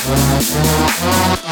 ¡Gracias!